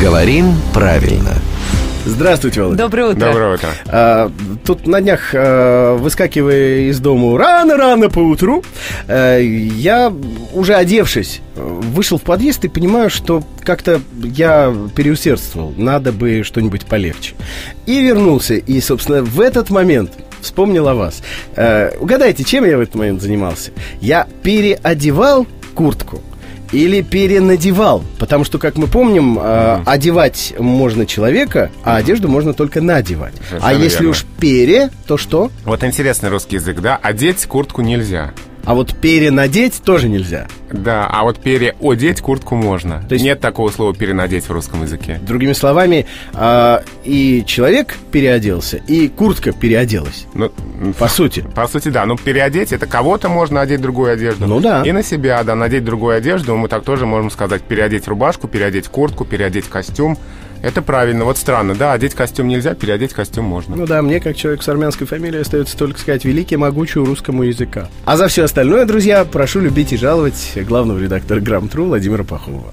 Говорим правильно. Здравствуйте, Володя. Доброе утро. Доброе утро. А, тут на днях, а, выскакивая из дому рано-рано по утру, а, я, уже одевшись, вышел в подъезд и понимаю, что как-то я переусердствовал. Надо бы что-нибудь полегче. И вернулся. И, собственно, в этот момент вспомнил о вас. А, угадайте, чем я в этот момент занимался? Я переодевал куртку или перенадевал. Потому что, как мы помним, э, одевать можно человека, а одежду можно только надевать. а Совершенно если верно. уж пере, то что? Вот интересный русский язык, да? Одеть куртку нельзя. А вот перенадеть тоже нельзя. Да, а вот переодеть куртку можно. То есть- Нет такого слова перенадеть в русском языке. Другими словами, э, и человек переоделся, и куртка переоделась. Ну, По сути. по сути, да. Ну, переодеть, это кого-то можно одеть другую одежду. Ну да. И на себя, да, надеть другую одежду. Мы так тоже можем сказать. Переодеть рубашку, переодеть куртку, переодеть костюм. Это правильно. Вот странно, да, одеть костюм нельзя, переодеть костюм можно. Ну да, мне, как человек с армянской фамилией, остается только сказать великий, могучий русскому языка. А за все остальное, друзья, прошу любить и жаловать главного редактора Грамм-Тру Владимира Пахомова.